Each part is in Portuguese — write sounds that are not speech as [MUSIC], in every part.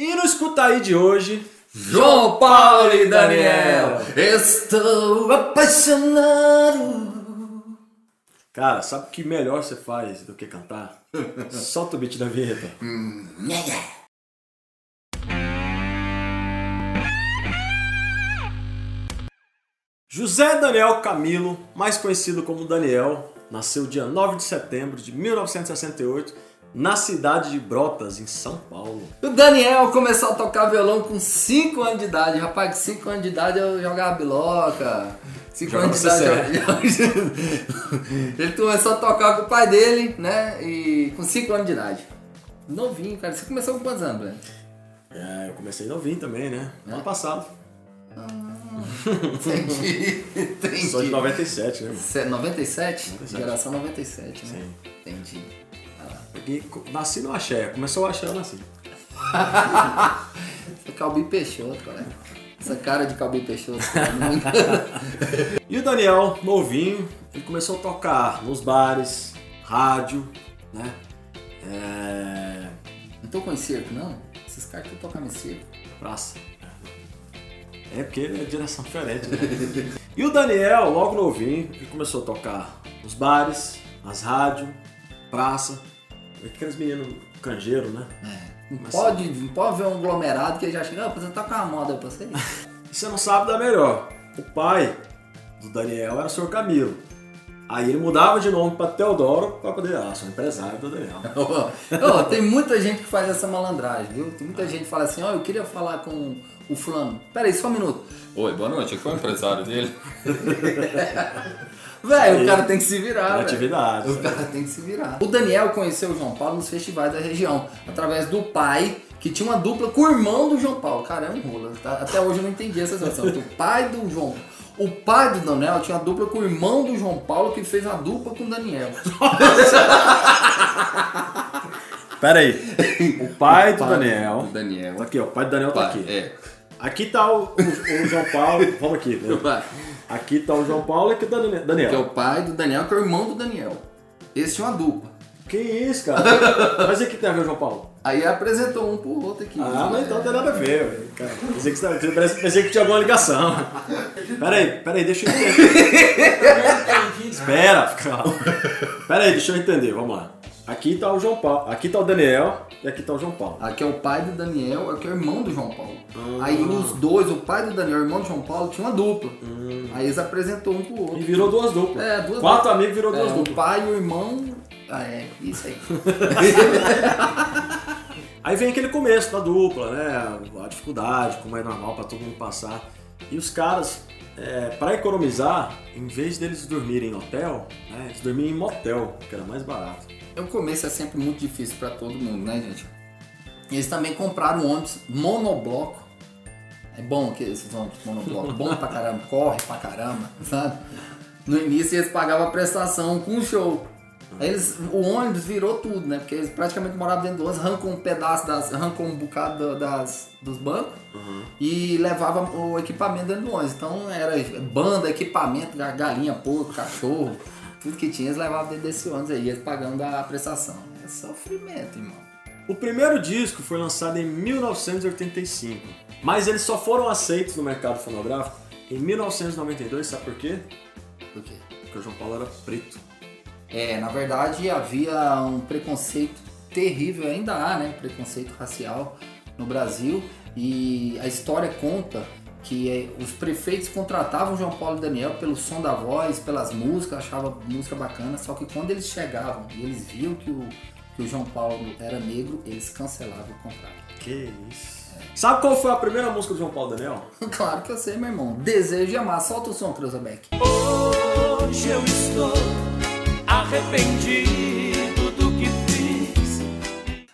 E no Escuta Aí de hoje, João Paulo e Daniel, estou apaixonado. cara, sabe o que melhor você faz do que cantar? [LAUGHS] Solta o beat da vinheta. José Daniel Camilo, mais conhecido como Daniel, nasceu dia 9 de setembro de 1968 na cidade de Brotas, em São Paulo. O Daniel começou a tocar violão com 5 anos de idade. Rapaz, com 5 anos de idade eu jogava biloca. 5 Jogava anos de idade. eu- [LAUGHS] Ele começou a tocar com o pai dele, né? E com 5 anos de idade. Novinho, cara. Você começou com quantos anos, velho? É, eu comecei novinho também, né? Ano passado. Entendi. [LAUGHS] Entendi. Sou de 97, né? mano? Cê- 97? 97. Geração 97, né? Sim. Entendi. Co- nasci no axé. Começou o axé, eu nasci. [LAUGHS] Calbi Peixoto, cara. Essa cara de Calbi Peixoto. [LAUGHS] E o Daniel, novinho, ele começou a tocar nos bares, rádio, né? É... não tô com circo, não? Esses caras que tocam em circo. Praça. É porque é direção diferente, né? E o Daniel, logo novinho, ele começou a tocar nos bares, nas rádios, praça. Aqueles meninos canjeiros, né? É. Não, Mas- pode, não pode ver um aglomerado que ele já chega, ah, você toca uma moda pra você. [LAUGHS] E você não sabe da melhor. O pai do Daniel era o Sr. Camilo. Aí ele mudava de nome pra Teodoro pra poder. Ah, sou empresário do Daniel. [LAUGHS] Ô, tem muita gente que faz essa malandragem, viu? Tem muita gente que fala assim, ó, eu queria falar com o fulano. Pera aí, só um minuto. Oi, boa noite. Aqui é o empresário dele. [LAUGHS] Velho, o cara tem que se virar, velho. Criatividade. O cara tem que se virar. O Daniel conheceu o João Paulo nos festivais da região, através do pai, que tinha uma dupla com o irmão do João Paulo. Cara, é um rola. tá? Até hoje eu não entendi essa situação. O pai do João. O pai do Daniel tinha uma dupla com o irmão do João Paulo, que fez uma dupla com o Daniel. [LAUGHS] Pera aí. O pai do pai Daniel. do Daniel. Tá aqui, ó. O pai do Daniel tá Pai, aqui. é. Aqui tá o, o- o João Paulo. Vamos aqui. né? Aqui tá o João Paulo e aqui tá o Dani- Que é Daniel. o pai do Daniel, que é o irmão do Daniel. Esse tinha uma dupla. Que isso, cara? Mas e que tem a ver o João Paulo? Aí apresentou um pro outro aqui. Ah, mas então não tem nada a ver, velho. Cara, Pensei que, você tava- parece- pensei que tinha alguma ligação. Pera aí, pera aí, deixa eu entender. Espera, calma. Pera aí, deixa eu entender, vamos lá. Aqui tá o João Paulo, aqui tá o Daniel e aqui tá o João Paulo. Aqui é o pai do Daniel, aqui é o irmão do João Paulo. Ah. Aí os dois, o pai do Daniel e o irmão do João Paulo, tinha uma dupla. Aí eles apresentou um pro outro. E virou duas duplas. É, duas Quatro duplas. amigos virou É, duas o duplas. pai e o irmão. Ah, é, isso aí. [LAUGHS] Aí vem aquele começo da dupla, né? A dificuldade, como é normal pra todo mundo passar. E os caras, é, para economizar, em vez deles dormirem em hotel, né, eles dormiam em motel, que era mais barato. O começo é sempre muito difícil pra todo mundo, né, gente? Eles também compraram ônibus monobloco. É bom que esses ônibus monobloco, bom pra caramba, corre pra caramba, sabe? No início eles pagavam a prestação com o show. Aí eles, o ônibus virou tudo, né? Porque eles praticamente moravam dentro do ônibus, arrancam um pedaço das. arrancam um bocado da- das, dos bancos e levavam o equipamento dentro do ônibus. Então era banda, equipamento, ga- galinha, porco, cachorro, tudo que tinha, eles levavam dentro desse ônibus aí, eles pagando a prestação. É sofrimento, irmão. O primeiro disco foi lançado em 1985, mas eles só foram aceitos no mercado fonográfico em 1992, sabe por quê? Por quê? Porque o João Paulo era preto. É, na verdade havia um preconceito terrível, ainda há, né? Preconceito racial no Brasil. E a história conta que eh, os prefeitos contratavam João Paulo e Daniel pelo som da voz, pelas músicas, achava música bacana, só que quando eles chegavam e eles viam que o, que o João Paulo era negro, eles cancelavam o contrato. Que isso. Sabe qual foi a primeira música do João Paulo e Daniel? [LAUGHS] claro que eu sei, meu irmão. Desejo de amar. Solta o som, Creuzabeck. Hoje eu estou arrependido do que fiz.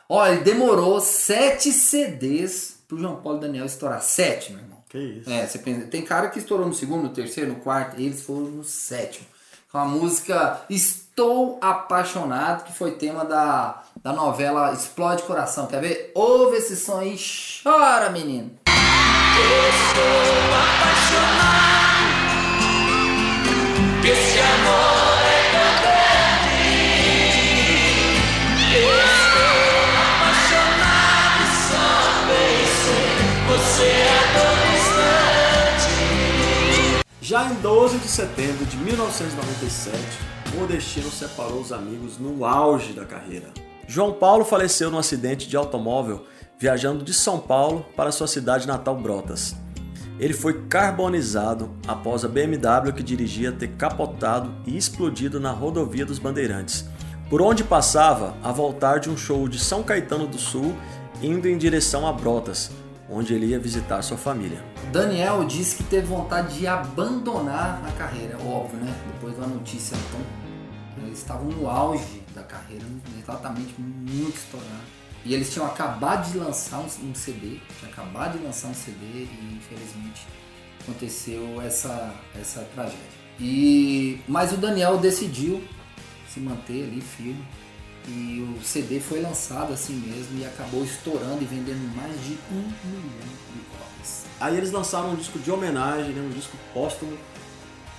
Olha, ele demorou sete CDs pro João Paulo e Daniel estourar. Sete, meu irmão. Que isso. É, você pensa, tem cara que estourou no segundo, no terceiro, no quarto, eles foram no sétimo. Com a música Estou Apaixonado, que foi tema da, da novela Explode Coração. Quer ver? Ouve esse som aí, chora, menino. Esse amor Em 12 de setembro de 1997, o destino separou os amigos no auge da carreira. João Paulo faleceu num acidente de automóvel viajando de São Paulo para sua cidade natal Brotas. Ele foi carbonizado após a BMW que dirigia ter capotado e explodido na rodovia dos Bandeirantes, por onde passava a voltar de um show de São Caetano do Sul, indo em direção a Brotas, onde ele ia visitar sua família. Daniel disse que teve vontade de abandonar a carreira, óbvio, né? Depois da notícia tão. Eles estavam no auge da carreira, exatamente muito estourado. E eles tinham acabado de lançar um, CD, tinha acabado de lançar um CD e infelizmente aconteceu essa, essa tragédia. E, mas o Daniel decidiu se manter ali firme e o CD foi lançado assim mesmo e acabou estourando e vendendo mais de um milhão de cópias. Aí eles lançaram um disco de homenagem, né, um disco póstumo,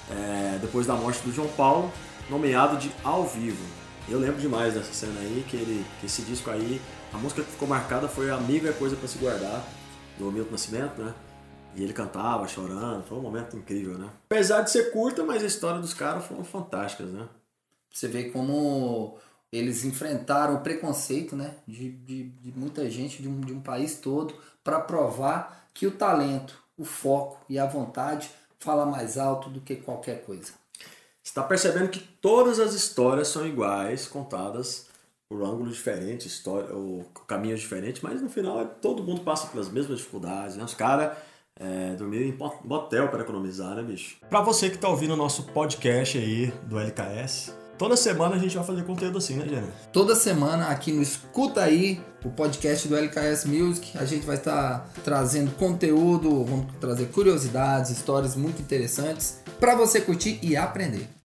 é, depois da morte do João Paulo, nomeado de Ao Vivo. Eu lembro demais dessa cena aí, que, ele, que esse disco aí, a música que ficou marcada foi Amigo é Coisa para Se Guardar, do Milton Nascimento, né? E ele cantava, chorando, foi um momento incrível, né? Apesar de ser curta, mas a história dos caras foram fantásticas, né? Você vê como eles enfrentaram o preconceito né, de, de, de muita gente, de um, de um país todo, para provar que o talento, o foco e a vontade fala mais alto do que qualquer coisa. Está percebendo que todas as histórias são iguais, contadas por ângulos diferentes, história, ou caminhos diferentes, mas no final é, todo mundo passa pelas mesmas dificuldades. Né? Os caras é, dormiram em motel para economizar, né, bicho? Para você que está ouvindo o nosso podcast aí do LKS, Toda semana a gente vai fazer conteúdo assim, né, Jânio? Toda semana aqui no Escuta Aí, o podcast do LKS Music, a gente vai estar trazendo conteúdo, vamos trazer curiosidades, histórias muito interessantes para você curtir e aprender.